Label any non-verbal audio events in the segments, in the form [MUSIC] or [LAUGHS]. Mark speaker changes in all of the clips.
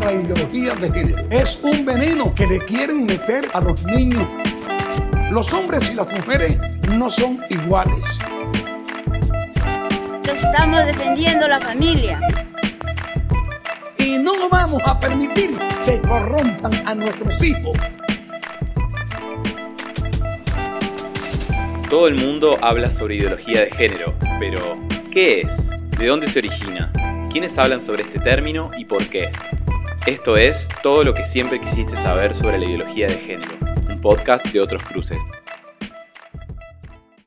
Speaker 1: La ideología de género es un veneno que le quieren meter a los niños. Los hombres y las mujeres no son iguales.
Speaker 2: Estamos defendiendo la familia.
Speaker 1: Y no vamos a permitir que corrompan a nuestros hijos.
Speaker 3: Todo el mundo habla sobre ideología de género, pero ¿qué es? ¿De dónde se origina? ¿Quiénes hablan sobre este término y por qué? Esto es todo lo que siempre quisiste saber sobre la ideología de género, un podcast de otros cruces.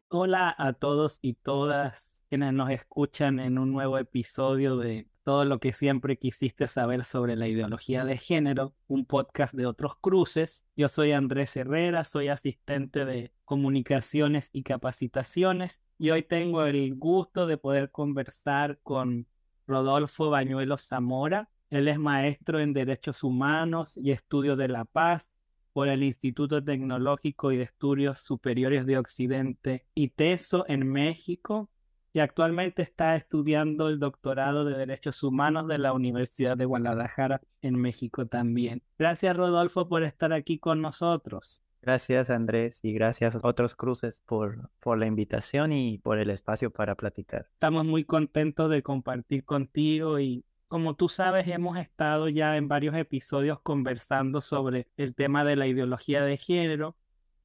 Speaker 4: Hola a todos y todas quienes nos escuchan en un nuevo episodio de todo lo que siempre quisiste saber sobre la ideología de género, un podcast de otros cruces. Yo soy Andrés Herrera, soy asistente de comunicaciones y capacitaciones y hoy tengo el gusto de poder conversar con Rodolfo Bañuelo Zamora. Él es maestro en Derechos Humanos y Estudio de la Paz por el Instituto Tecnológico y de Estudios Superiores de Occidente, ITESO, en México, y actualmente está estudiando el doctorado de Derechos Humanos de la Universidad de Guadalajara en México también. Gracias Rodolfo por estar aquí con nosotros.
Speaker 5: Gracias Andrés y gracias a otros cruces por, por la invitación y por el espacio para platicar.
Speaker 4: Estamos muy contentos de compartir contigo y como tú sabes hemos estado ya en varios episodios conversando sobre el tema de la ideología de género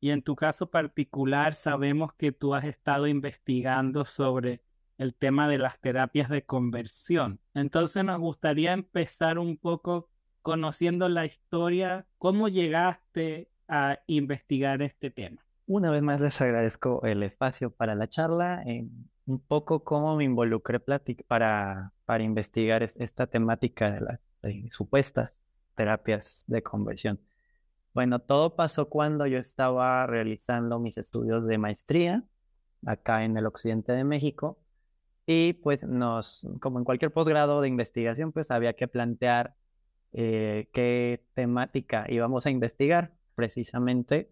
Speaker 4: y en tu caso particular sabemos que tú has estado investigando sobre el tema de las terapias de conversión. Entonces nos gustaría empezar un poco conociendo la historia, cómo llegaste a investigar este tema.
Speaker 5: Una vez más les agradezco el espacio para la charla, un poco cómo me involucré para, para investigar esta temática de las supuestas terapias de conversión. Bueno, todo pasó cuando yo estaba realizando mis estudios de maestría acá en el occidente de México y pues como en cualquier posgrado de investigación, pues había que plantear eh, qué temática íbamos a investigar. Precisamente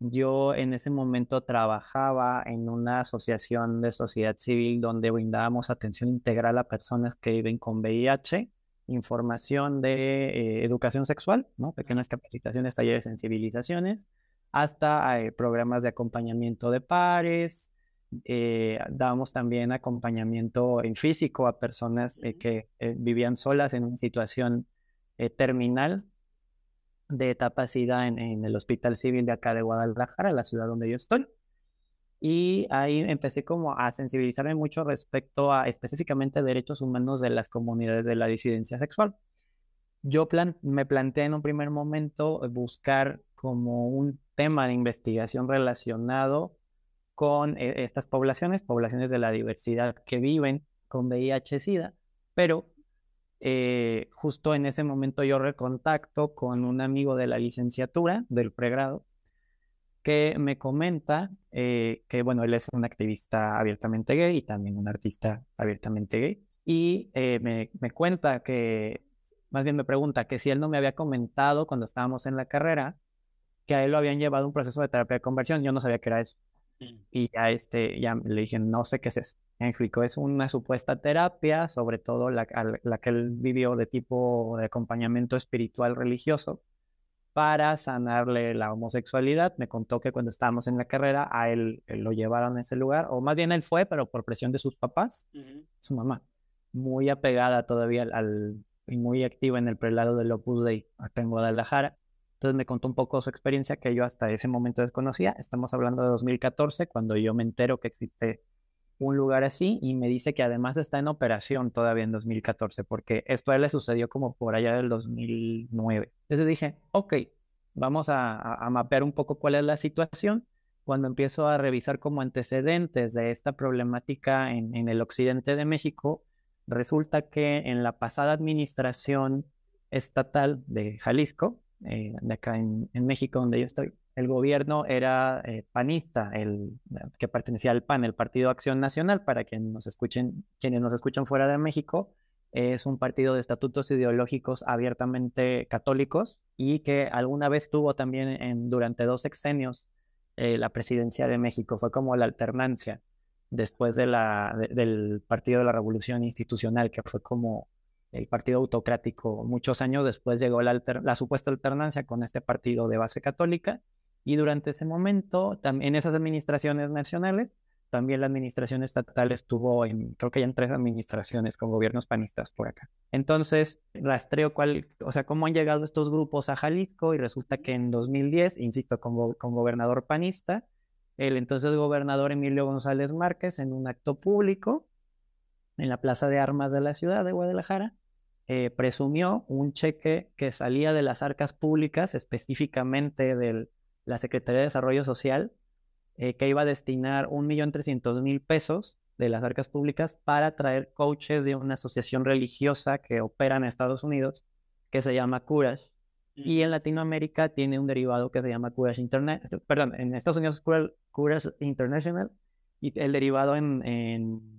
Speaker 5: yo en ese momento trabajaba en una asociación de sociedad civil donde brindábamos atención integral a personas que viven con VIH información de eh, educación sexual, ¿no? pequeñas capacitaciones, talleres, sensibilizaciones, hasta eh, programas de acompañamiento de pares. Eh, damos también acompañamiento en físico a personas que vivían solas en una situación terminal de etapa SIDA en, en el Hospital Civil de acá de Guadalajara, la ciudad donde yo estoy. Y ahí empecé como a sensibilizarme mucho respecto a específicamente derechos humanos de las comunidades de la disidencia sexual. Yo me planteé en un primer momento buscar como un tema de investigación relacionado con eh, estas poblaciones, poblaciones de la diversidad que viven con VIH-Sida, pero eh, justo en ese momento yo recontacto con un amigo de la licenciatura del pregrado que me comenta eh, que, bueno, él es un activista abiertamente gay y también un artista abiertamente gay. Y eh, me, me, cuenta que, más bien me pregunta que si él no me había comentado cuando estábamos en la carrera que a él lo habían llevado un proceso de terapia de conversión. Yo no sabía que era eso. Mm. Y ya, este, ya le dije, no sé qué es eso. Me explicó, es una supuesta terapia, sobre todo la, la que él vivió de tipo de acompañamiento espiritual religioso para sanarle la homosexualidad. Me contó que cuando estábamos en la carrera a él, lo llevaron a ese lugar, o más bien él fue, pero por presión de sus papás, su mamá, muy apegada todavía al, y muy activa en el prelado del Opus Dei acá en Guadalajara. Entonces me contó un poco su experiencia que yo hasta ese momento desconocía. Estamos hablando de 2014, cuando yo me entero que existe un lugar así y me dice que además está en operación todavía en 2014, porque esto a él le sucedió como por allá del 2009. Entonces dije, ok, vamos a, mapear un poco cuál es la situación. Cuando empiezo a revisar como antecedentes de esta problemática en, el occidente de México, resulta que en la pasada administración estatal de Jalisco, eh, de acá en, México donde yo estoy, el gobierno era eh, panista, el que pertenecía al PAN, el Partido Acción Nacional, para quienes nos escuchen, quienes nos escuchan fuera de México, es un partido de estatutos ideológicos abiertamente católicos y que alguna vez tuvo también durante dos sexenios eh, la presidencia de México. Fue como la alternancia después del Partido de la Revolución Institucional, que fue como el partido autocrático. Muchos años después llegó la supuesta alternancia con este partido de base católica y durante ese momento, en esas administraciones nacionales, también la administración estatal estuvo en, creo que ya en tres administraciones con gobiernos panistas por acá. Entonces, rastreo cuál, o sea, cómo han llegado estos grupos a Jalisco y resulta que en 2010, insisto, con, con gobernador panista, el entonces gobernador Emilio González Márquez en un acto público en la Plaza de Armas de la ciudad de Guadalajara, eh, presumió un cheque que salía de las arcas públicas, específicamente de la Secretaría de Desarrollo Social, eh, que iba a destinar un millón trescientos mil pesos de las arcas públicas para traer coaches de una asociación religiosa que opera en Estados Unidos, que se llama Courage. Y en Latinoamérica tiene un derivado que se llama Courage International. Perdón, en Estados Unidos es Courage International y el derivado en, en,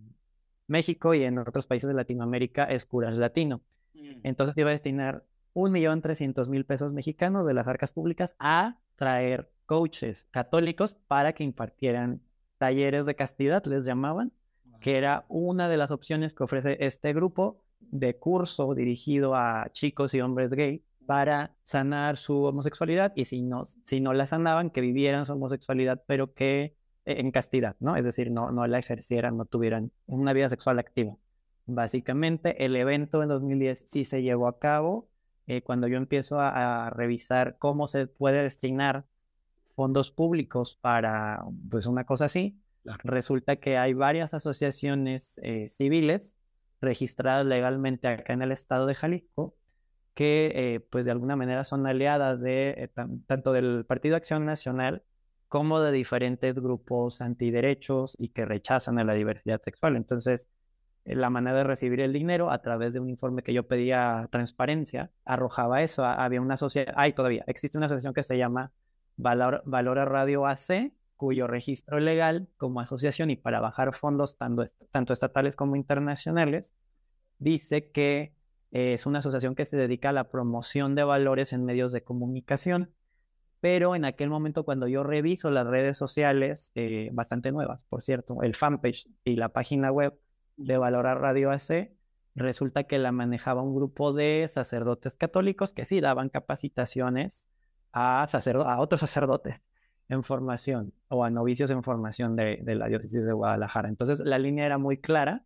Speaker 5: México y en otros países de Latinoamérica es Courage Latino. Mm. Entonces iba a destinar un millón trescientos mil pesos mexicanos de las arcas públicas a traer coaches católicos para que impartieran talleres de castidad, les llamaban, que era una de las opciones que ofrece este grupo de curso dirigido a chicos y hombres gay para sanar su homosexualidad y si no, si no la sanaban, que vivieran su homosexualidad, pero que en castidad, ¿no? Es decir, no, no la ejercieran, no tuvieran una vida sexual activa. Básicamente, el evento en 2010 sí se llevó a cabo. Eh, cuando yo empiezo a, revisar cómo se puede destinar fondos públicos para pues una cosa así, resulta que hay varias asociaciones eh, civiles registradas legalmente acá en el estado de Jalisco que eh, pues de alguna manera son aliadas de tanto del Partido Acción Nacional como de diferentes grupos antiderechos y que rechazan a la diversidad sexual. Entonces, la manera de recibir el dinero a través de un informe que yo pedía transparencia arrojaba eso. Había una asociación, hay todavía, existe una asociación que se llama Valor, Valora Radio AC, cuyo registro legal como asociación y para bajar fondos tanto, tanto estatales como internacionales, dice que es una asociación que se dedica a la promoción de valores en medios de comunicación. Pero en aquel momento cuando yo reviso las redes sociales, eh, bastante nuevas, por cierto, el fanpage y la página web de Valorar Radio AC, resulta que la manejaba un grupo de sacerdotes católicos que sí daban capacitaciones a, a otros sacerdotes en formación o a novicios en formación de, de la diócesis de Guadalajara. Entonces la línea era muy clara,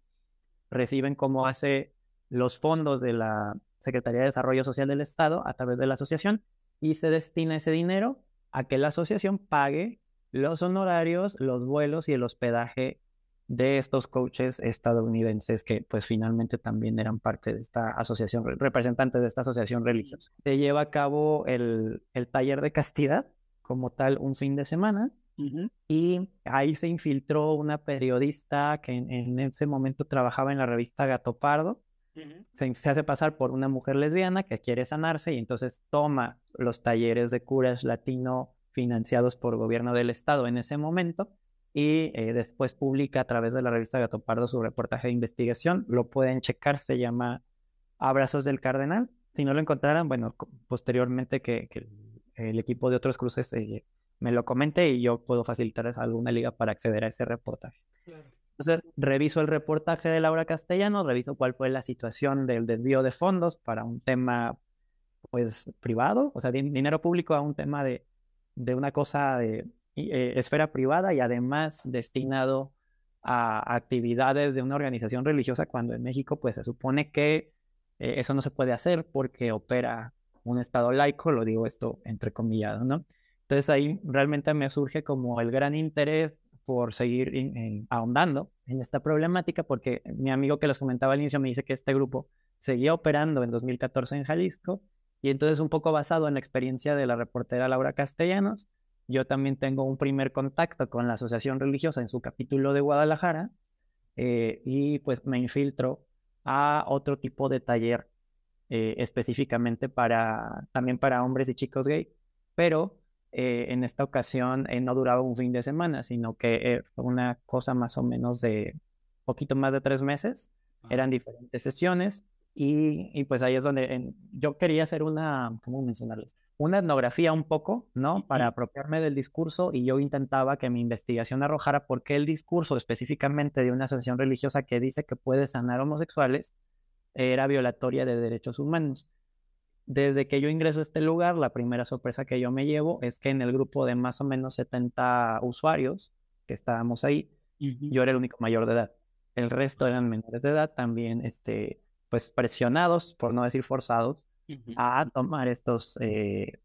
Speaker 5: reciben como hace los fondos de la Secretaría de Desarrollo Social del Estado a través de la asociación y se destina ese dinero a que la asociación pague los honorarios, los vuelos y el hospedaje de estos coaches estadounidenses que pues finalmente también eran parte de esta asociación, representantes de esta asociación religiosa. Se lleva a cabo el, taller de castidad como tal un fin de semana y ahí se infiltró una periodista que en, en, ese momento trabajaba en la revista Gato Pardo. Se, hace pasar por una mujer lesbiana que quiere sanarse y entonces toma los talleres de curas latino financiados por el gobierno del estado en ese momento y eh, después publica a través de la revista Gato Pardo su reportaje de investigación. Lo pueden checar, se llama Abrazos del Cardenal. Si no lo encontraran, bueno, posteriormente que, el equipo de otros cruces eh, me lo comente y yo puedo facilitarles alguna liga para acceder a ese reportaje. Entonces, reviso el reportaje de Laura Castellano, reviso cuál fue la situación del desvío de fondos para un tema, pues, privado, o sea, dinero público a un tema de, de una cosa de eh, esfera privada y además destinado a actividades de una organización religiosa, cuando en México, pues, se supone que eh, eso no se puede hacer porque opera un Estado laico, lo digo esto entre comillas, ¿no? Entonces ahí realmente me surge como el gran interés por seguir ahondando en esta problemática, porque mi amigo que los comentaba al inicio me dice que este grupo seguía operando en 2014 en Jalisco, y entonces un poco basado en la experiencia de la reportera Laura Castellanos, yo también tengo un primer contacto con la asociación religiosa en su capítulo de Guadalajara, eh, y pues me infiltro a otro tipo de taller eh, específicamente para también para hombres y chicos gay, pero eh, en esta ocasión eh, no duraba un fin de semana, sino que eh, fue una cosa más o menos de poquito más de tres meses. Eran diferentes sesiones y, y, pues ahí es donde yo quería hacer una, ¿cómo mencionarles? Una etnografía un poco, ¿no? Para apropiarme del discurso y yo intentaba que mi investigación arrojara por qué el discurso específicamente de una asociación religiosa que dice que puede sanar homosexuales era violatoria de derechos humanos. Desde que yo ingreso a este lugar, la primera sorpresa que yo me llevo es que en el grupo de más o menos 70 usuarios que estábamos ahí, yo era el único mayor de edad. El resto eran menores de edad, también este, pues presionados, por no decir forzados, a tomar estos, eh,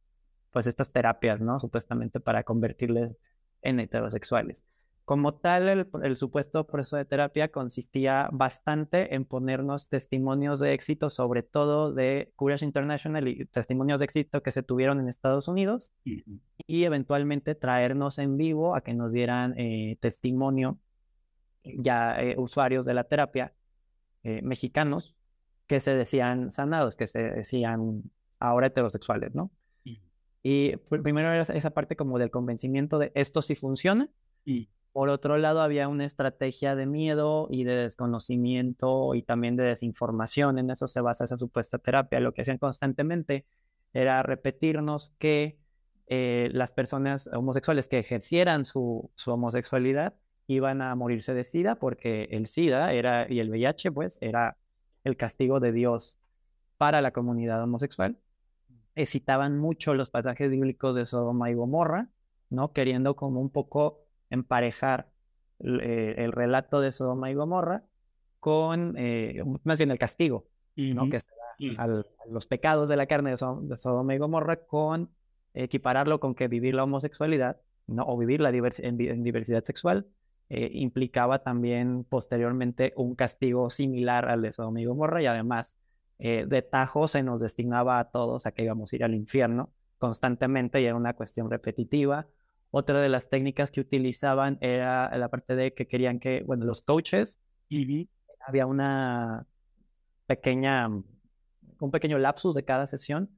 Speaker 5: pues estas terapias, ¿no? Supuestamente para convertirles en heterosexuales. Como tal, el, supuesto proceso de terapia consistía bastante en ponernos testimonios de éxito, sobre todo de Courage International y testimonios de éxito que se tuvieron en Estados Unidos, y eventualmente traernos en vivo a que nos dieran eh, testimonio ya eh, usuarios de la terapia mexicanos que se decían sanados, que se decían ahora heterosexuales, ¿no? Y primero era esa parte como del convencimiento de esto sí funciona. Y por otro lado había una estrategia de miedo y de desconocimiento y también de desinformación. En eso se basa esa supuesta terapia. Lo que hacían constantemente era repetirnos que eh, las personas homosexuales que ejercieran su, su homosexualidad iban a morirse de SIDA porque el SIDA era, y el VIH pues era el castigo de Dios para la comunidad homosexual. Eh, citaban mucho los pasajes bíblicos de Sodoma y Gomorra, ¿no? Queriendo como un poco emparejar eh, el relato de Sodoma y Gomorra con, eh, más bien el castigo, ¿no? Que se da a los pecados de la carne de, Sodoma y Gomorra con equipararlo con que vivir la homosexualidad, ¿no? O vivir la en diversidad sexual eh, implicaba también posteriormente un castigo similar al de su amigo Morra y además eh, de tajo se nos destinaba a todos a que íbamos a ir al infierno constantemente y era una cuestión repetitiva. Otra de las técnicas que utilizaban era la parte de que querían que, bueno, los coaches, y había una pequeña, un pequeño lapsus de cada sesión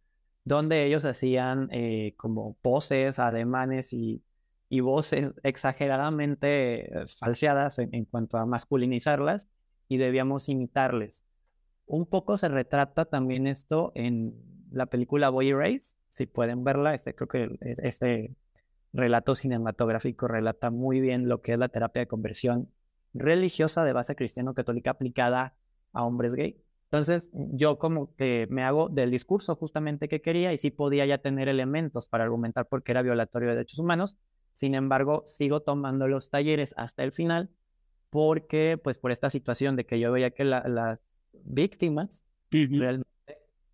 Speaker 5: donde ellos hacían eh, como poses, ademanes y y voces exageradamente eh, falseadas en, cuanto a masculinizarlas y debíamos imitarles. Un poco se retrata también esto en la película Boy Race, si pueden verla, este, creo que e, este relato cinematográfico relata muy bien lo que es la terapia de conversión religiosa de base cristiano-católica aplicada a hombres gay. Entonces, yo como que me hago del discurso justamente que quería y sí podía ya tener elementos para argumentar por qué era violatorio de derechos humanos, sin embargo, sigo tomando los talleres hasta el final porque, pues, por esta situación de que yo veía que las víctimas realmente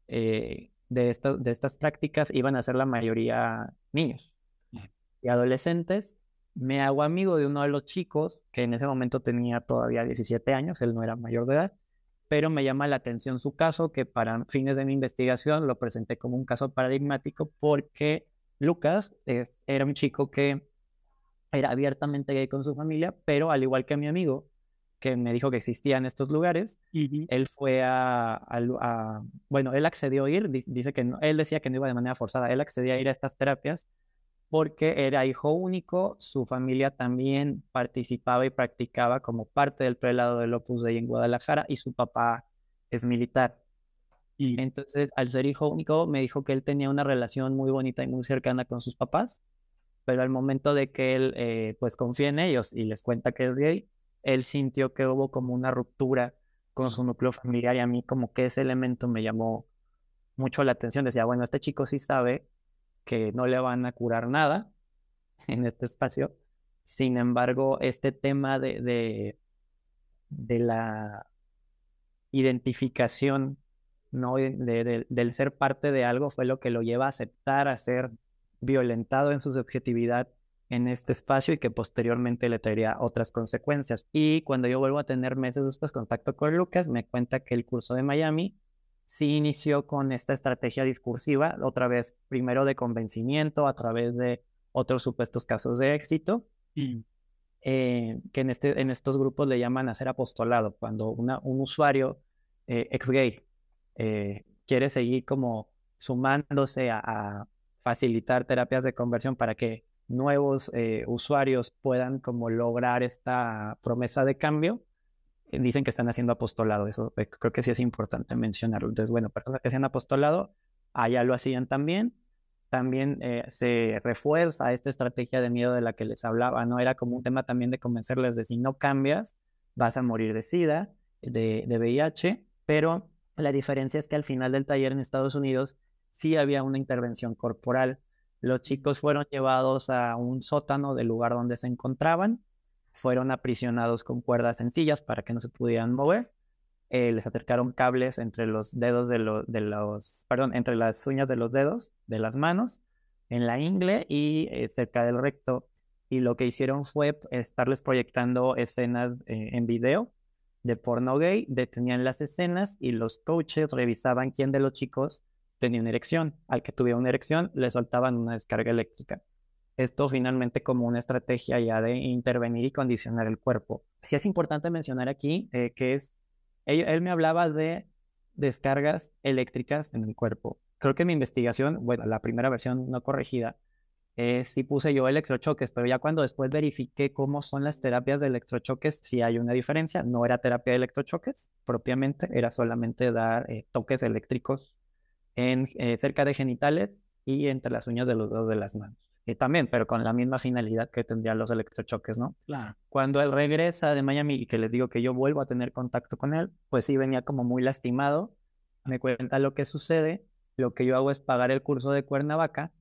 Speaker 5: eh, de, de estas prácticas iban a ser la mayoría niños y adolescentes. Me hago amigo de uno de los chicos que en ese momento tenía todavía 17 años, él no era mayor de edad, pero me llama la atención su caso, que para fines de mi investigación lo presenté como un caso paradigmático porque Lucas era un chico que era abiertamente gay con su familia, pero al igual que mi amigo, que me dijo que existían estos lugares, él fue a, bueno, él accedió a ir, dice que no, él decía que no iba de manera forzada, él accedía a ir a estas terapias porque era hijo único, su familia también participaba y practicaba como parte del prelado del Opus Dei en Guadalajara y su papá es militar. Y entonces, al ser hijo único, me dijo que él tenía una relación muy bonita y muy cercana con sus papás pero al momento de que él eh, pues confía en ellos y les cuenta que es gay, él sintió que hubo como una ruptura con su núcleo familiar y a mí como que ese elemento me llamó mucho la atención. Decía, bueno, este chico sí sabe que no le van a curar nada [LAUGHS] en este espacio. Sin embargo, este tema de, de, de la identificación, ¿no? De, del ser parte de algo fue lo que lo lleva a aceptar a ser violentado en su subjetividad en este espacio y que posteriormente le traería otras consecuencias. Y cuando yo vuelvo a tener meses después contacto con Lucas, me cuenta que el curso de Miami sí inició con esta estrategia discursiva, otra vez primero de convencimiento a través de otros supuestos casos de éxito, eh, que en, este, en estos grupos le llaman hacer apostolado, cuando una, un usuario eh, ex gay eh, quiere seguir como sumándose a facilitar terapias de conversión para que nuevos eh, usuarios puedan como lograr esta promesa de cambio, eh, dicen que están haciendo apostolado. Eso eh, creo que sí es importante mencionarlo. Entonces, bueno, personas que hacían apostolado, allá lo hacían también. también eh, se refuerza esta estrategia de miedo de la que les hablaba, ¿no? Era como un tema también de convencerles de si no cambias, vas a morir de SIDA, de, de VIH, pero la diferencia es que al final del taller en Estados Unidos sí había una intervención corporal. Los chicos fueron llevados a un sótano del lugar donde se encontraban, fueron aprisionados con cuerdas sencillas para que no se pudieran mover. Eh, les acercaron cables entre los dedos de, los, perdón, entre las uñas de los dedos de las manos, en la ingle y eh, cerca del recto. Y lo que hicieron fue estarles proyectando escenas eh, en video de porno gay, detenían las escenas y los coaches revisaban quién de los chicos tenía una erección. Al que tuviera una erección, le soltaban una descarga eléctrica. Esto finalmente como una estrategia ya de intervenir y condicionar el cuerpo. Sí es importante mencionar aquí eh, que es, él, me hablaba de descargas eléctricas en el cuerpo. Creo que mi investigación, bueno, la primera versión no corregida, eh, sí puse yo electrochoques, pero ya cuando después verifiqué cómo son las terapias de electrochoques, sí hay una diferencia. No era terapia de electrochoques propiamente, era solamente dar eh, toques eléctricos en, eh, cerca de genitales y entre las uñas de los dedos de las manos. Y también, pero con la misma finalidad que tendrían los electrochoques, ¿no?
Speaker 4: Claro.
Speaker 5: Cuando él regresa de Miami y que les digo que yo vuelvo a tener contacto con él, pues sí venía como muy lastimado. Me cuenta lo que sucede. Lo que yo hago es pagar el curso de Cuernavaca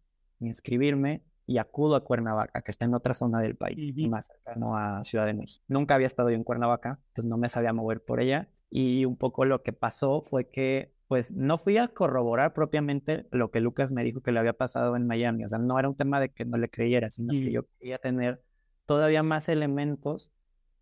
Speaker 5: inscribirme y acudo a Cuernavaca, que está en otra zona del país, más cercano a Ciudad de México. Nunca había estado yo en Cuernavaca, pues no me sabía mover por ella. Y un poco lo que pasó fue que, pues no fui a corroborar propiamente lo que Lucas me dijo que le había pasado en Miami. O sea, no era un tema de que no le creyera, sino que yo quería tener todavía más elementos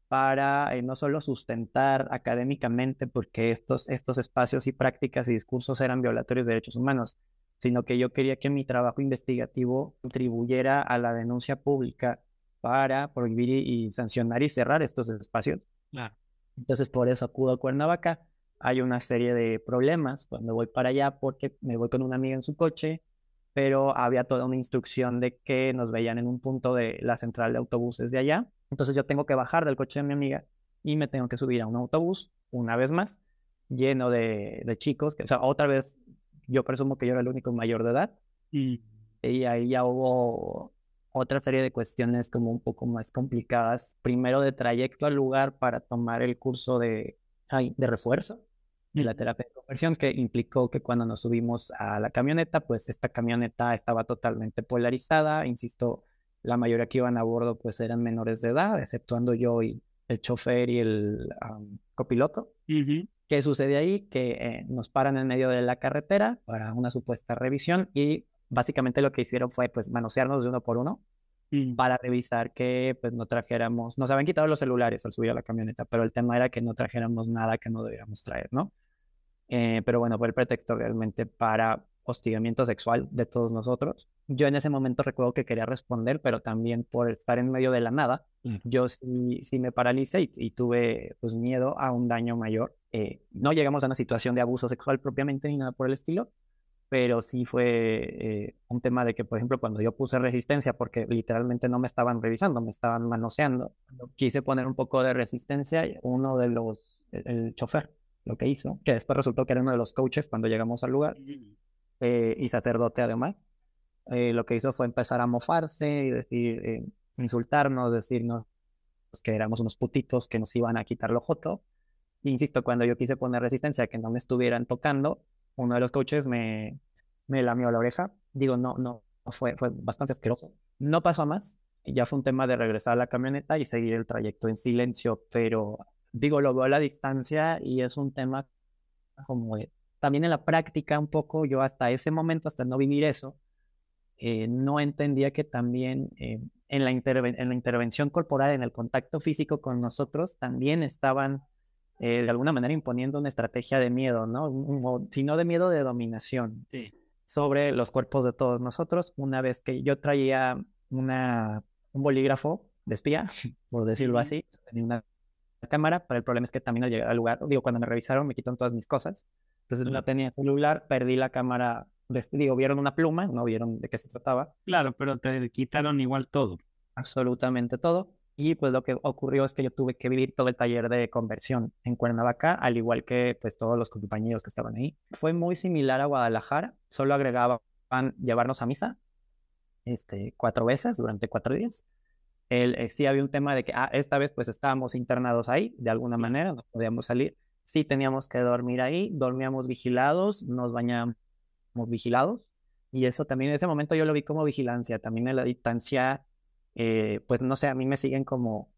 Speaker 5: para eh, no solo sustentar académicamente, porque estos, estos espacios y prácticas y discursos eran violatorios de derechos humanos, sino que yo quería que mi trabajo investigativo contribuyera a la denuncia pública para prohibir y, sancionar y cerrar estos espacios.
Speaker 4: Claro.
Speaker 5: Entonces, por eso acudo a Cuernavaca. Hay una serie de problemas cuando voy para allá porque me voy con una amiga en su coche, pero había toda una instrucción de que nos veían en un punto de la central de autobuses de allá. Entonces yo tengo que bajar del coche de mi amiga y me tengo que subir a un autobús una vez más lleno de, de chicos, que, o sea, otra vez yo presumo que yo era el único mayor de edad. Y, ahí ya hubo otra serie de cuestiones como un poco más complicadas. Primero de trayecto al lugar para tomar el curso de, de refuerzo de la terapia de conversión, que implicó que cuando nos subimos a la camioneta, pues esta camioneta estaba totalmente polarizada. Insisto, la mayoría que iban a bordo pues eran menores de edad, exceptuando yo y el chofer y el copiloto. ¿Qué sucede ahí? Que eh, nos paran en medio de la carretera para una supuesta revisión y básicamente lo que hicieron fue pues manosearnos de uno por uno para revisar que pues no trajéramos, nos habían quitado los celulares al subir a la camioneta, pero el tema era que no trajéramos nada que no debiéramos traer, ¿no? Eh, pero bueno, fue el pretexto realmente para hostigamiento sexual de todos nosotros. Yo en ese momento recuerdo que quería responder, pero también por estar en medio de la nada, yo sí, sí me paralicé y, y, tuve pues miedo a un daño mayor. Eh, no llegamos a una situación de abuso sexual propiamente ni nada por el estilo, pero sí fue eh, un tema de que, por ejemplo, cuando yo puse resistencia, porque literalmente no me estaban revisando, me estaban manoseando, quise poner un poco de resistencia, uno de los, el, chofer, lo que hizo, que después resultó que era uno de los coaches cuando llegamos al lugar, eh, y sacerdote además, lo que hizo fue empezar a mofarse y decir, insultarnos, decirnos que éramos unos putitos que nos iban a quitar lo joto. Insisto, cuando yo quise poner resistencia que no me estuvieran tocando, uno de los coaches me, me lamió la oreja. Digo, no, no, fue, fue bastante asqueroso. No pasó a más. Ya fue un tema de regresar a la camioneta y seguir el trayecto en silencio, pero digo, lo veo a la distancia y es un tema como también en la práctica un poco, yo hasta ese momento, hasta no vivir eso, eh, no entendía que también eh, en, la en la intervención corporal, en el contacto físico con nosotros, también estaban eh, de alguna manera imponiendo una estrategia de miedo, ¿no? sino de miedo de dominación sobre los cuerpos de todos nosotros. Una vez que yo traía una, un bolígrafo de espía, [LAUGHS] por decirlo así, tenía una cámara, pero el problema es que también al llegar al lugar, digo, cuando me revisaron me quitan todas mis cosas, entonces no tenía celular, perdí la cámara, digo, vieron una pluma, no vieron de qué se trataba.
Speaker 4: Claro, pero te quitaron igual todo.
Speaker 5: Absolutamente todo. Y pues lo que ocurrió es que yo tuve que vivir todo el taller de conversión en Cuernavaca, al igual que pues todos los compañeros que estaban ahí. Fue muy similar a Guadalajara, solo agregaban llevarnos a misa este, cuatro veces durante cuatro días. El, eh, sí había un tema de que ah, esta vez pues estábamos internados ahí, de alguna manera, no podíamos salir. Sí teníamos que dormir ahí, dormíamos vigilados, nos bañábamos vigilados. Y eso también en ese momento yo lo vi como vigilancia. También en la distancia, eh, pues no sé, a mí me siguen como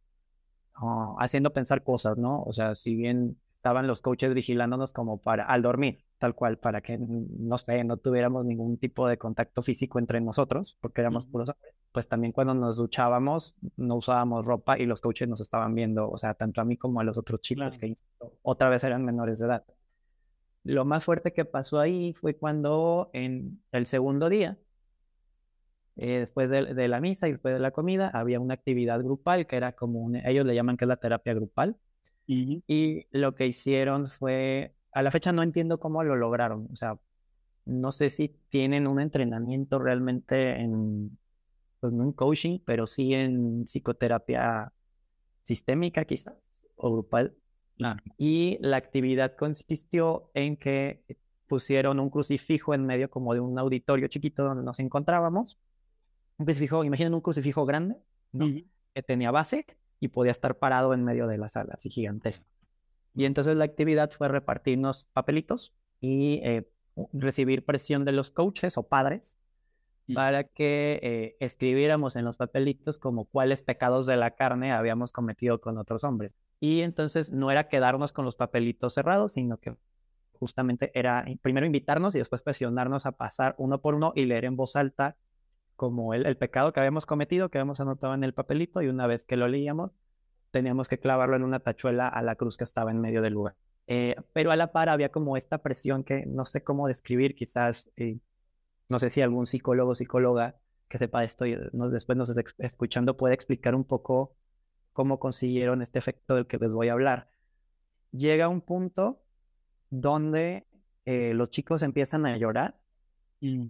Speaker 5: oh, haciendo pensar cosas, ¿no? O sea, si bien estaban los coaches vigilándonos como para al dormir, tal cual, para que, no sé, no tuviéramos ningún tipo de contacto físico entre nosotros, porque éramos puros hombres. Pues también cuando nos duchábamos, no usábamos ropa y los coaches nos estaban viendo, o sea, tanto a mí como a los otros chicos que otra vez eran menores de edad. Lo más fuerte que pasó ahí fue cuando en el segundo día, eh, después de, la misa y después de la comida, había una actividad grupal que era como, ellos le llaman que es la terapia grupal, y lo que hicieron fue, a la fecha no entiendo cómo lo lograron, o sea, no sé si tienen un entrenamiento realmente en, pues no en coaching, pero sí en psicoterapia sistémica quizás, o grupal. Y la actividad consistió en que pusieron un crucifijo en medio como de un auditorio chiquito donde nos encontrábamos. Un crucifijo, imaginen un crucifijo grande, que tenía base y podía estar parado en medio de la sala, así gigantesco. Y entonces la actividad fue repartirnos papelitos y eh, recibir presión de los coaches o padres mm. para que eh, escribiéramos en los papelitos como cuáles pecados de la carne habíamos cometido con otros hombres. Y entonces no era quedarnos con los papelitos cerrados, sino que justamente era primero invitarnos y después presionarnos a pasar uno por uno y leer en voz alta como el, pecado que habíamos cometido, que habíamos anotado en el papelito, y una vez que lo leíamos, teníamos que clavarlo en una tachuela a la cruz que estaba en medio del lugar. Eh, pero a la par había como esta presión que no sé cómo describir, quizás, eh, no sé si algún psicólogo o psicóloga que sepa esto y después nos esté escuchando puede explicar un poco cómo consiguieron este efecto del que les voy a hablar. Llega un punto donde eh, los chicos empiezan a llorar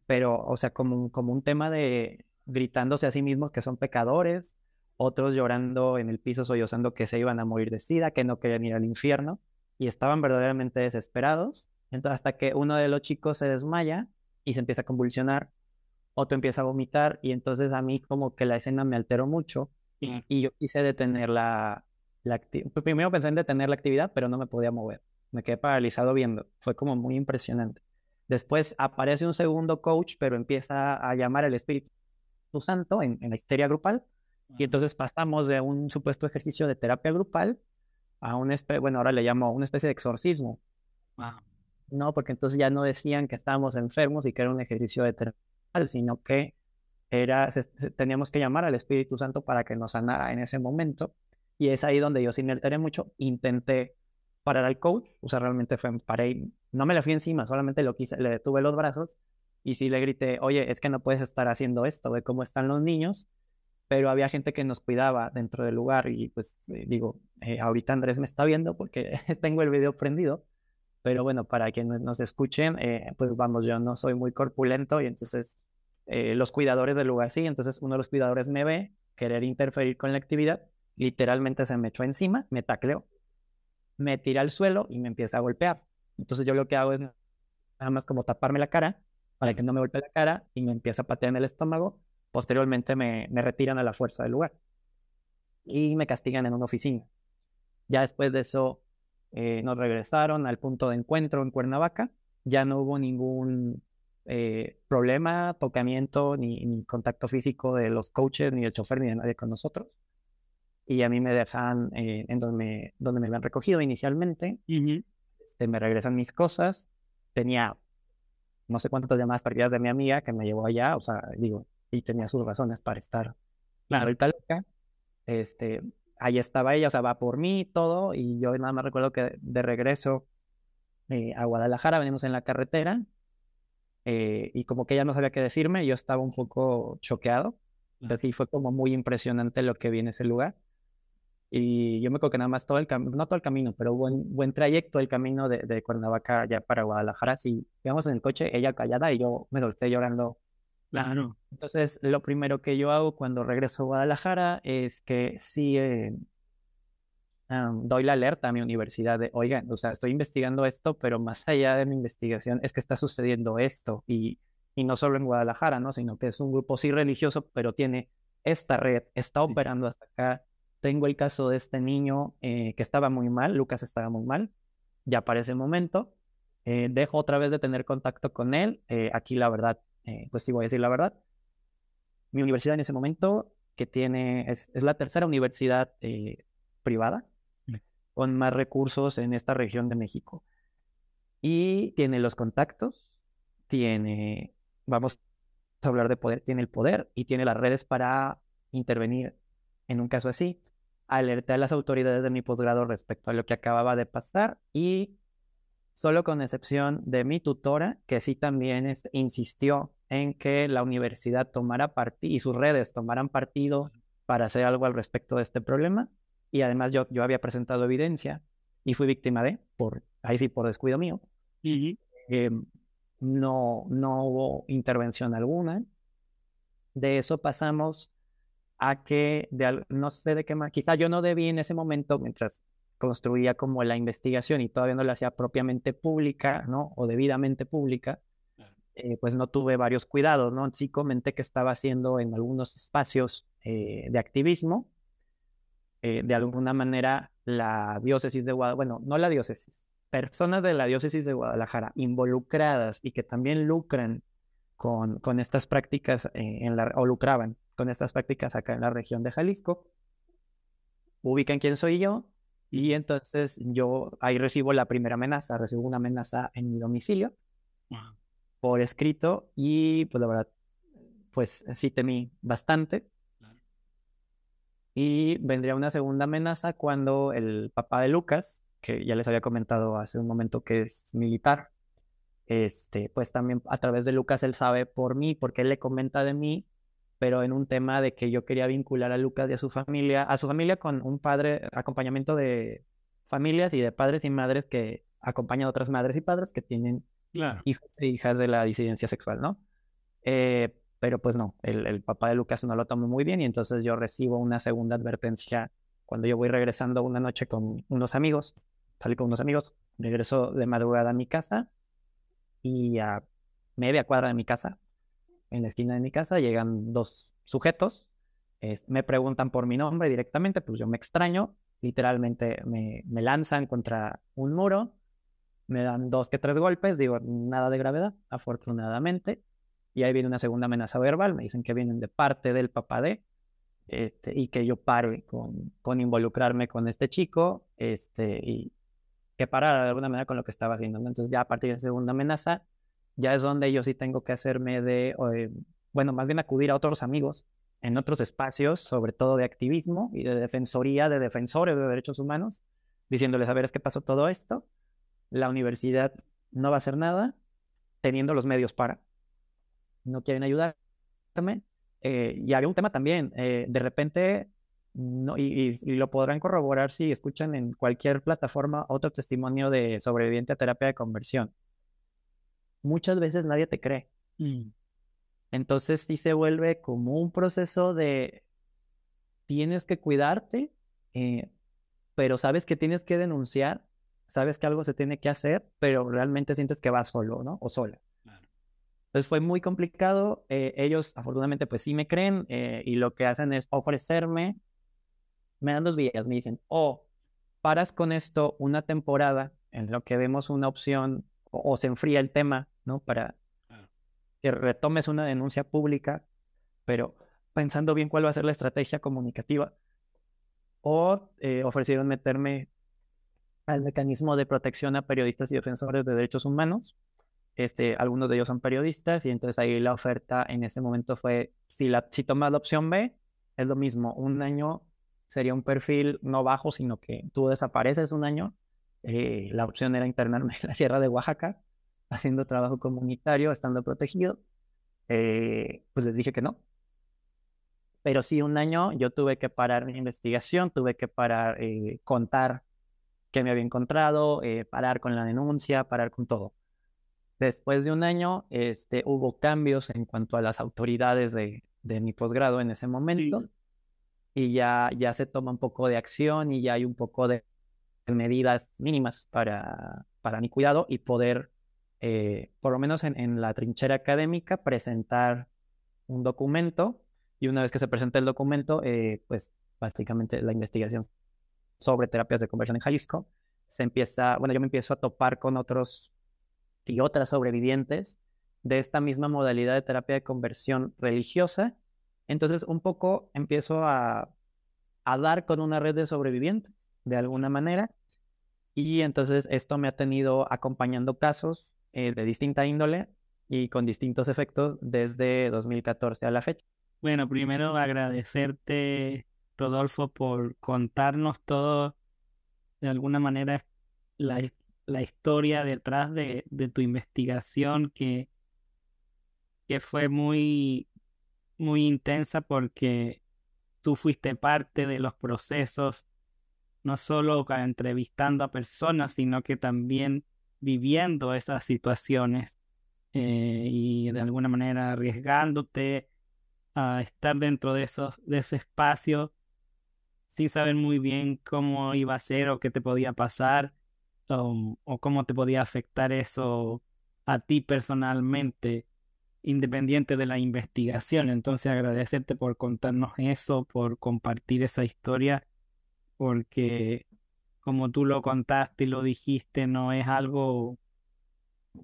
Speaker 5: pero, o sea, como, como un tema de gritándose a sí mismos que son pecadores, otros llorando en el piso sollozando que se iban a morir de sida, que no querían ir al infierno, y estaban verdaderamente desesperados. Entonces, hasta que uno de los chicos se desmaya y se empieza a convulsionar, otro empieza a vomitar, y entonces a mí como que la escena me alteró mucho, y yo quise detener la, la actividad. Primero pensé en detener la actividad, pero no me podía mover. Me quedé paralizado viendo. Fue como muy impresionante. Después aparece un segundo coach, pero empieza a llamar al Espíritu Santo en, la histeria grupal. Y entonces pasamos de un supuesto ejercicio de terapia grupal a un, bueno, ahora le llamo una especie de exorcismo. No, porque entonces ya no decían que estábamos enfermos y que era un ejercicio de terapia, sino que era, teníamos que llamar al Espíritu Santo para que nos sanara en ese momento. Y es ahí donde yo, sin me alteré mucho, intenté parar al coach, o sea, realmente fue, paré, no me le fui encima, solamente lo quise, le detuve los brazos y sí le grité, oye, es que no puedes estar haciendo esto, ve cómo están los niños, pero había gente que nos cuidaba dentro del lugar y pues eh, digo, eh, ahorita Andrés me está viendo porque [LAUGHS] tengo el video prendido, pero bueno, para quienes nos escuchen, eh, pues vamos, yo no soy muy corpulento y entonces los cuidadores del lugar sí, entonces uno de los cuidadores me ve querer interferir con la actividad, literalmente se me echó encima, me tacleó me tira al suelo y me empieza a golpear. Entonces yo lo que hago es nada más como taparme la cara para que no me golpee la cara y me empieza a patear en el estómago. Posteriormente me, retiran a la fuerza del lugar y me castigan en una oficina. Ya después de eso eh, nos regresaron al punto de encuentro en Cuernavaca. Ya no hubo ningún eh, problema, tocamiento ni, ni, contacto físico de los coaches, ni del chofer, ni de nadie con nosotros y a mí me dejan eh, en donde me, donde me habían recogido inicialmente, este, me regresan mis cosas, tenía no sé cuántas llamadas perdidas de mi amiga que me llevó allá, o sea, digo, y tenía sus razones para estar claro. ahorita loca, este, ahí estaba ella, o sea, va por mí todo, y yo nada más recuerdo que de regreso eh, a Guadalajara venimos en la carretera, eh, y como que ella no sabía qué decirme, yo estaba un poco choqueado, así fue como muy impresionante lo que vi en ese lugar. Y yo me acuerdo que nada más todo el camino, no todo el camino, pero buen, buen trayecto el camino de, de Cuernavaca ya para Guadalajara. Si íbamos en el coche, ella callada y yo me solté llorando.
Speaker 4: Claro.
Speaker 5: Entonces, lo primero que yo hago cuando regreso a Guadalajara es que sí eh, doy la alerta a mi universidad de, oigan, o sea, estoy investigando esto, pero más allá de mi investigación es que está sucediendo esto y y no solo en Guadalajara, ¿no? Sino que es un grupo sí religioso, pero tiene esta red, está operando hasta acá. Tengo el caso de este niño eh, que estaba muy mal, Lucas estaba muy mal, ya para ese momento. Eh, dejo otra vez de tener contacto con él. Eh, aquí la verdad, pues sí voy a decir la verdad. Mi universidad en ese momento, que tiene, es, es la tercera universidad privada mm. con más recursos en esta región de México. Y tiene los contactos, tiene, vamos a hablar de poder, tiene el poder y tiene las redes para intervenir en un caso así. Alerté a las autoridades de mi posgrado respecto a lo que acababa de pasar y solo con excepción de mi tutora, que sí también este, insistió en que la universidad tomara partido y sus redes tomaran partido para hacer algo al respecto de este problema. Y además yo, yo había presentado evidencia y fui víctima de, por, ahí sí, por descuido mío. Y no, no hubo intervención alguna. De eso pasamos a que, de, no sé de qué más, quizá yo no debí en ese momento, mientras construía como la investigación y todavía no la hacía propiamente pública, ¿no? O debidamente pública, eh, pues no tuve varios cuidados, ¿no? Sí comenté que estaba haciendo en algunos espacios eh, de activismo, eh, de alguna manera la diócesis de Guadalajara, bueno, no la diócesis, personas de la diócesis de Guadalajara involucradas y que también lucran con, con estas prácticas eh, en la, o lucraban con estas prácticas acá en la región de Jalisco, ubican quién soy yo y entonces yo ahí recibo la primera amenaza, recibo una amenaza en mi domicilio por escrito y pues la verdad, pues sí temí bastante. Y vendría una segunda amenaza cuando el papá de Lucas, que ya les había comentado hace un momento que es militar, este, pues también a través de Lucas él sabe por mí, porque él le comenta de mí, pero en un tema de que yo quería vincular a Lucas y a su familia, a su familia con un padre, acompañamiento de familias y de padres y madres que acompañan a otras madres y padres que tienen hijos e hijas de la disidencia sexual, ¿no? Eh, pero pues no, el, el, papá de Lucas no lo tomó muy bien y entonces yo recibo una segunda advertencia cuando yo voy regresando una noche con unos amigos salí con unos amigos, regreso de madrugada a mi casa y a media cuadra de mi casa, en la esquina de mi casa, llegan dos sujetos, me preguntan por mi nombre directamente, pues yo me extraño, literalmente me, me lanzan contra un muro, me dan dos que tres golpes, digo, nada de gravedad, afortunadamente, y ahí viene una segunda amenaza verbal, me dicen que vienen de parte del papá de, este, y que yo pare con, con involucrarme con este chico, este, y, que parar de alguna manera con lo que estaba haciendo. Entonces ya a partir de la segunda amenaza, ya es donde yo sí tengo que hacerme de, bueno, más bien acudir a otros amigos en otros espacios, sobre todo de activismo y de defensoría, de defensores de derechos humanos, diciéndoles, a ver, es que pasó todo esto, la universidad no va a hacer nada, teniendo los medios para. No quieren ayudarme. Eh, y había un tema también, eh, de repente no, y, lo podrán corroborar si escuchan en cualquier plataforma otro testimonio de sobreviviente a terapia de conversión. Muchas veces nadie te cree. Mm. Entonces sí se vuelve como un proceso de tienes que cuidarte, eh, pero sabes que tienes que denunciar, sabes que algo se tiene que hacer, pero realmente sientes que vas solo, ¿no? O sola. Entonces fue muy complicado. Eh, ellos afortunadamente pues sí me creen eh, y lo que hacen es ofrecerme me dan dos vías, me dicen, o paras con esto una temporada en lo que vemos una opción o, se enfría el tema, ¿no? Para que retomes una denuncia pública, pero pensando bien cuál va a ser la estrategia comunicativa. O eh, ofrecieron meterme al mecanismo de protección a periodistas y defensores de derechos humanos. Este, algunos de ellos son periodistas y entonces ahí la oferta en ese momento fue, si, la, si tomas la opción B, es lo mismo, un año sería un perfil no bajo, sino que tú desapareces un año. Eh, la opción era internarme en la Sierra de Oaxaca, haciendo trabajo comunitario, estando protegido. Eh, pues les dije que no. Pero sí, un año yo tuve que parar mi investigación, tuve que parar, eh, contar qué me había encontrado, parar con la denuncia, parar con todo. Después de un año, este, hubo cambios en cuanto a las autoridades de, de mi posgrado en ese momento y ya, ya se toma un poco de acción y ya hay un poco de medidas mínimas para, para mi cuidado y poder eh, por lo menos en, la trinchera académica, presentar un documento y una vez que se presenta el documento, eh, pues básicamente la investigación sobre terapias de conversión en Jalisco, se empieza, bueno, yo me empiezo a topar con otros y otras sobrevivientes de esta misma modalidad de terapia de conversión religiosa. Entonces, un poco empiezo a, a dar con una red de sobrevivientes, de alguna manera. Y entonces esto me ha tenido acompañando casos eh, de distinta índole y con distintos efectos desde 2014 a la fecha.
Speaker 4: Bueno, primero agradecerte, Rodolfo, por contarnos todo, de alguna manera, la, la historia detrás de, de, tu investigación que, que fue muy, muy intensa porque tú fuiste parte de los procesos, no solo entrevistando a personas, sino que también viviendo esas situaciones eh, y de alguna manera arriesgándote a estar dentro de, esos, de ese espacio sin saber muy bien cómo iba a ser o qué te podía pasar o, o cómo te podía afectar eso a ti personalmente, independiente de la investigación. Entonces agradecerte por contarnos eso, por compartir esa historia, porque como tú lo contaste y lo dijiste, no es algo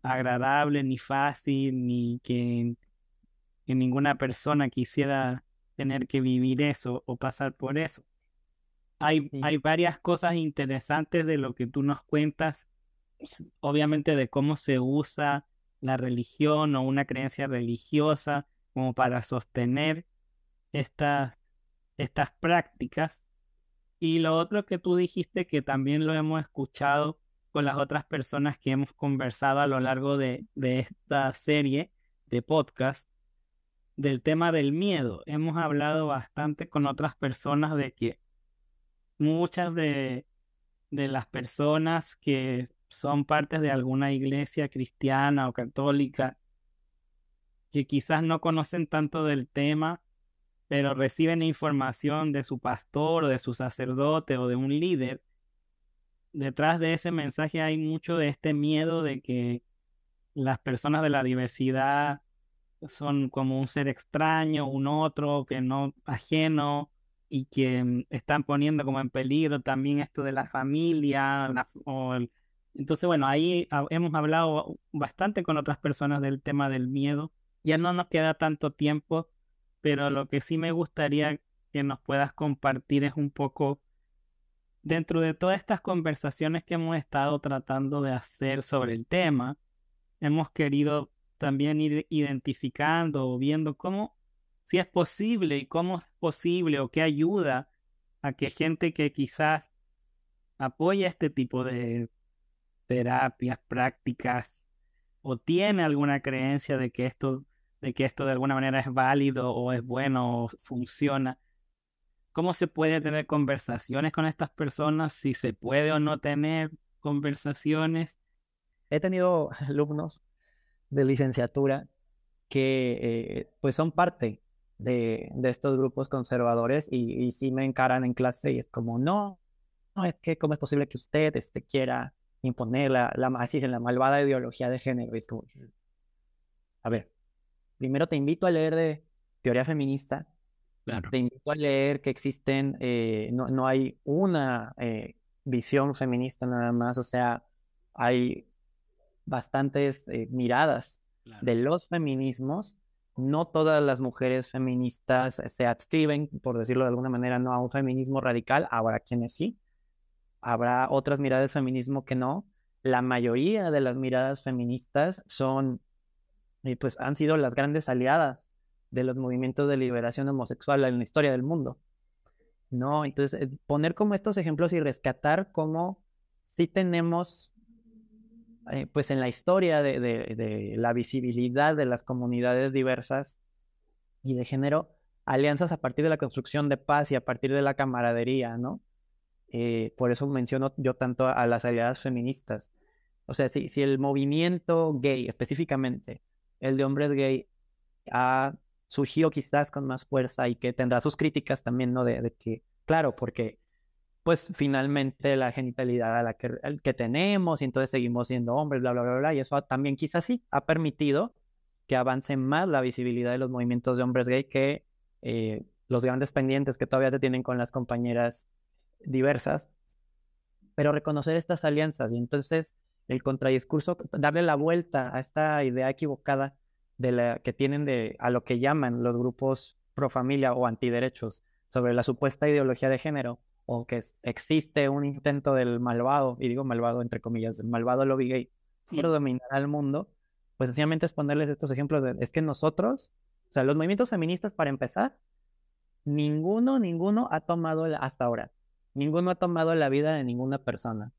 Speaker 4: agradable ni fácil, ni que, ninguna persona quisiera tener que vivir eso o pasar por eso. Hay, hay varias cosas interesantes de lo que tú nos cuentas, obviamente de cómo se usa la religión o una creencia religiosa como para sostener estas, estas prácticas. Y lo otro que tú dijiste que también lo hemos escuchado con las otras personas que hemos conversado a lo largo de, esta serie de podcast del tema del miedo. Hemos hablado bastante con otras personas de que muchas de, de las personas que son partes de alguna iglesia cristiana o católica que quizás no conocen tanto del tema, pero reciben información de su pastor o de su sacerdote o de un líder detrás de ese mensaje hay mucho de este miedo de que las personas de la diversidad son como un ser extraño, un otro que no ajeno y que mm, están poniendo como en peligro también esto de la familia. Entonces, bueno, ahí hemos hablado bastante con otras personas del tema del miedo. Ya no nos queda tanto tiempo, pero lo que sí me gustaría que nos puedas compartir es un poco dentro de todas estas conversaciones que hemos estado tratando de hacer sobre el tema, hemos querido también ir identificando o viendo cómo, si es posible y cómo es posible o qué ayuda a que gente que quizás apoya este tipo de terapias, prácticas, o tiene alguna creencia de que esto, de que esto de alguna manera es válido o es bueno o funciona, cómo se puede tener conversaciones con estas personas, si se puede o no tener conversaciones.
Speaker 5: He tenido [LAUGHS] alumnos de licenciatura que eh, pues son parte de, estos grupos conservadores y, y sí me encaran en clase y es como, no, no, es que cómo es posible que usted este, quiera imponer la, la, así, la malvada ideología de género. es como, a ver, primero te invito a leer de teoría feminista, te invito a leer que existen, eh, no, no, hay una eh, visión feminista nada más, o sea, hay bastantes eh, miradas de los feminismos. No todas las mujeres feministas se adscriben, por decirlo de alguna manera, no a un feminismo radical, habrá quienes sí, habrá otras miradas del feminismo que no. La mayoría de las miradas feministas son, pues han sido las grandes aliadas de los movimientos de liberación homosexual en la historia del mundo. ¿No? Entonces, eh, poner como estos ejemplos y rescatar cómo sí tenemos, eh, pues en la historia de, de, la visibilidad de las comunidades diversas y de género, alianzas a partir de la construcción de paz y a partir de la camaradería, ¿no? Eh, por eso menciono yo tanto a las aliadas feministas. O sea, si, si el movimiento gay, específicamente, el de hombres gay, ha surgió quizás con más fuerza y que tendrá sus críticas también, ¿no? De, que, claro, porque pues finalmente la genitalidad a la que, que tenemos y entonces seguimos siendo hombres, bla, bla, bla, bla. Y eso también quizás sí ha permitido que avance más la visibilidad de los movimientos de hombres gay que eh, los grandes pendientes que todavía te tienen con las compañeras diversas. Pero reconocer estas alianzas y entonces el contradiscurso, darle la vuelta a esta idea equivocada de la que tienen de a lo que llaman los grupos pro familia o antiderechos sobre la supuesta ideología de género o que existe un intento del malvado, y digo malvado entre comillas, del malvado lobby gay por dominar al mundo, pues sencillamente es ponerles estos ejemplos de, es que nosotros, o sea, los movimientos feministas para empezar, ninguno, ninguno ha tomado hasta ahora, ninguno ha tomado la vida de ninguna persona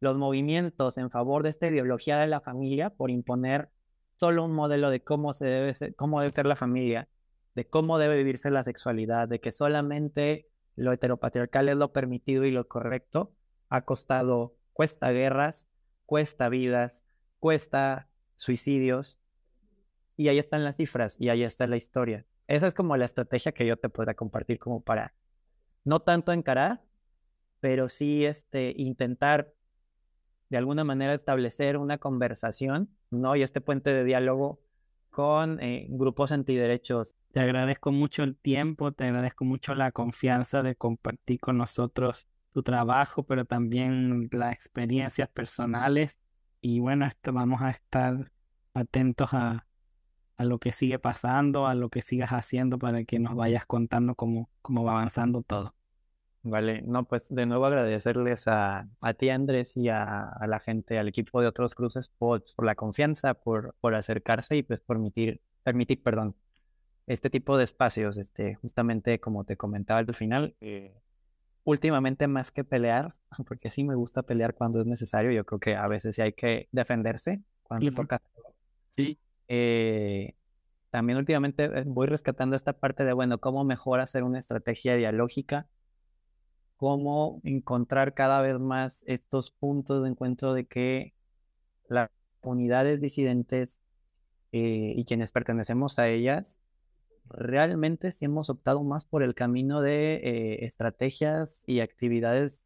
Speaker 5: los movimientos en favor de esta ideología de la familia por imponer solo un modelo de cómo se debe ser, cómo debe ser la familia, de cómo debe vivirse la sexualidad, de que solamente lo heteropatriarcal es lo permitido y lo correcto, ha costado, cuesta guerras, cuesta vidas, cuesta suicidios, y ahí están las cifras y ahí está la historia. Esa es como la estrategia que yo te podría compartir como para no tanto encarar, pero sí este, intentar de alguna manera establecer una conversación, ¿no? Y este puente de diálogo con eh, grupos antiderechos.
Speaker 4: Te agradezco mucho el tiempo, te agradezco mucho la confianza de compartir con nosotros tu trabajo, pero también las experiencias personales. Y bueno, esto vamos a estar atentos a, a lo que sigue pasando, a lo que sigas haciendo para que nos vayas contando cómo, cómo va avanzando todo.
Speaker 5: Vale, no, pues de nuevo agradecerles a, a ti, Andrés, y a, la gente, al equipo de otros cruces por, por la confianza, por, por acercarse y pues permitir, permitir, perdón, este tipo de espacios, este, justamente como te comentaba al final, eh, últimamente más que pelear, [LAUGHS] porque sí me gusta pelear cuando es necesario, yo creo que a veces sí hay que defenderse cuando toca.
Speaker 4: Sí.
Speaker 5: Eh, también últimamente eh, voy rescatando esta parte de, bueno, cómo mejor hacer una estrategia dialógica cómo encontrar cada vez más estos puntos de encuentro de que las unidades disidentes eh, y quienes pertenecemos a ellas, realmente sí hemos optado más por el camino de eh, estrategias y actividades,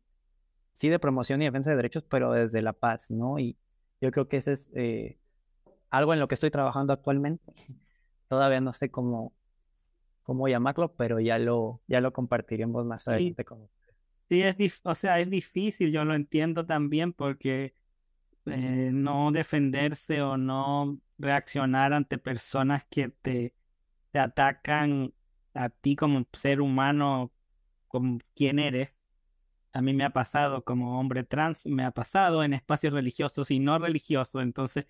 Speaker 5: sí de promoción y defensa de derechos, pero desde la paz, ¿no? Y yo creo que ese es eh, algo en lo que estoy trabajando actualmente. [LAUGHS] Todavía no sé cómo, cómo llamarlo, pero ya lo, ya lo compartiremos más adelante con
Speaker 4: Sí, es, o sea, es difícil, yo lo entiendo también porque eh, no defenderse o no reaccionar ante personas que te, te atacan a ti como ser humano, como quien eres. A mí me ha pasado como hombre trans, me ha pasado en espacios religiosos y no religiosos, entonces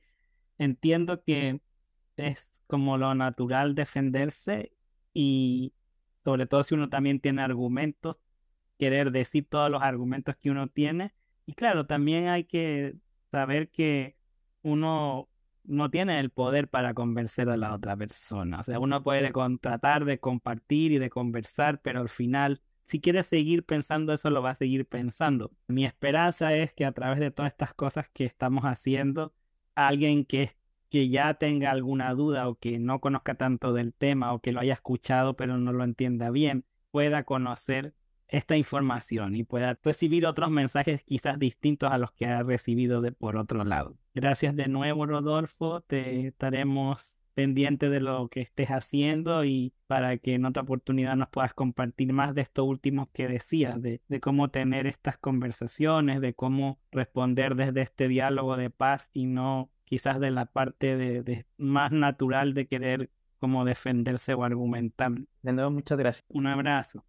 Speaker 4: entiendo que es como lo natural defenderse y sobre todo si uno también tiene argumentos querer decir todos los argumentos que uno tiene. Y claro, también hay que saber que uno no tiene el poder para convencer a la otra persona. O sea, uno puede tratar de compartir y de conversar, pero al final, si quiere seguir pensando eso, lo va a seguir pensando. Mi esperanza es que a través de todas estas cosas que estamos haciendo, alguien que, que ya tenga alguna duda o que no conozca tanto del tema o que lo haya escuchado pero no lo entienda bien, pueda conocer esta información y pueda recibir otros mensajes quizás distintos a los que ha recibido de por otro lado. Gracias de nuevo, Rodolfo. Te estaremos pendiente de lo que estés haciendo y para que en otra oportunidad nos puedas compartir más de esto último que decías, de, de cómo tener estas conversaciones, de cómo responder desde este diálogo de paz y no quizás de la parte de, de más natural de querer como defenderse o argumentar.
Speaker 5: De nuevo, muchas gracias.
Speaker 4: Un abrazo.